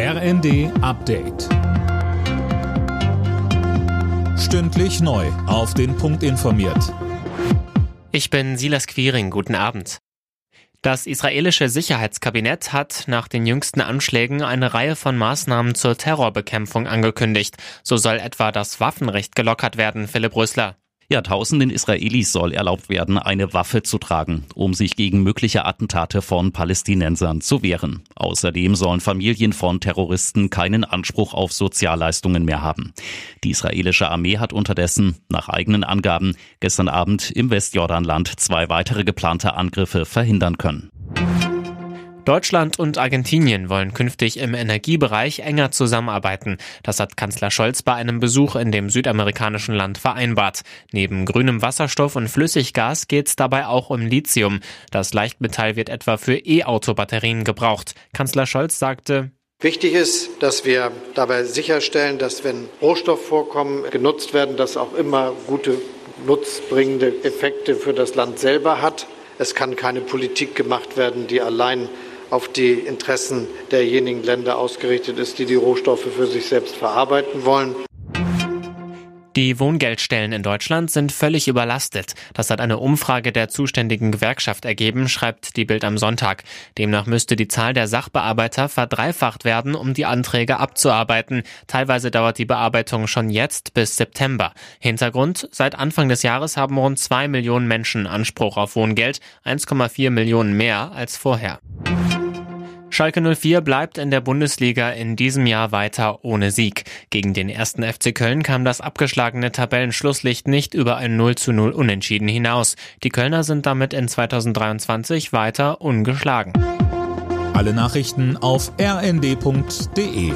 RND Update. Stündlich neu. Auf den Punkt informiert. Ich bin Silas Quiring. Guten Abend. Das israelische Sicherheitskabinett hat nach den jüngsten Anschlägen eine Reihe von Maßnahmen zur Terrorbekämpfung angekündigt. So soll etwa das Waffenrecht gelockert werden, Philipp Rösler. Ja, tausenden Israelis soll erlaubt werden, eine Waffe zu tragen, um sich gegen mögliche Attentate von Palästinensern zu wehren. Außerdem sollen Familien von Terroristen keinen Anspruch auf Sozialleistungen mehr haben. Die israelische Armee hat unterdessen, nach eigenen Angaben, gestern Abend im Westjordanland zwei weitere geplante Angriffe verhindern können. Deutschland und Argentinien wollen künftig im Energiebereich enger zusammenarbeiten. Das hat Kanzler Scholz bei einem Besuch in dem südamerikanischen Land vereinbart. Neben grünem Wasserstoff und Flüssiggas geht es dabei auch um Lithium. Das Leichtmetall wird etwa für E-Auto-Batterien gebraucht. Kanzler Scholz sagte, Wichtig ist, dass wir dabei sicherstellen, dass wenn Rohstoffvorkommen genutzt werden, das auch immer gute nutzbringende Effekte für das Land selber hat. Es kann keine Politik gemacht werden, die allein auf die Interessen derjenigen Länder ausgerichtet ist, die die Rohstoffe für sich selbst verarbeiten wollen. Die Wohngeldstellen in Deutschland sind völlig überlastet. Das hat eine Umfrage der zuständigen Gewerkschaft ergeben, schreibt die Bild am Sonntag. Demnach müsste die Zahl der Sachbearbeiter verdreifacht werden, um die Anträge abzuarbeiten. Teilweise dauert die Bearbeitung schon jetzt bis September. Hintergrund, seit Anfang des Jahres haben rund zwei Millionen Menschen Anspruch auf Wohngeld, 1,4 Millionen mehr als vorher. Schalke 04 bleibt in der Bundesliga in diesem Jahr weiter ohne Sieg. Gegen den ersten FC Köln kam das abgeschlagene Tabellenschlusslicht nicht über ein 0 zu 0 Unentschieden hinaus. Die Kölner sind damit in 2023 weiter ungeschlagen. Alle Nachrichten auf rnd.de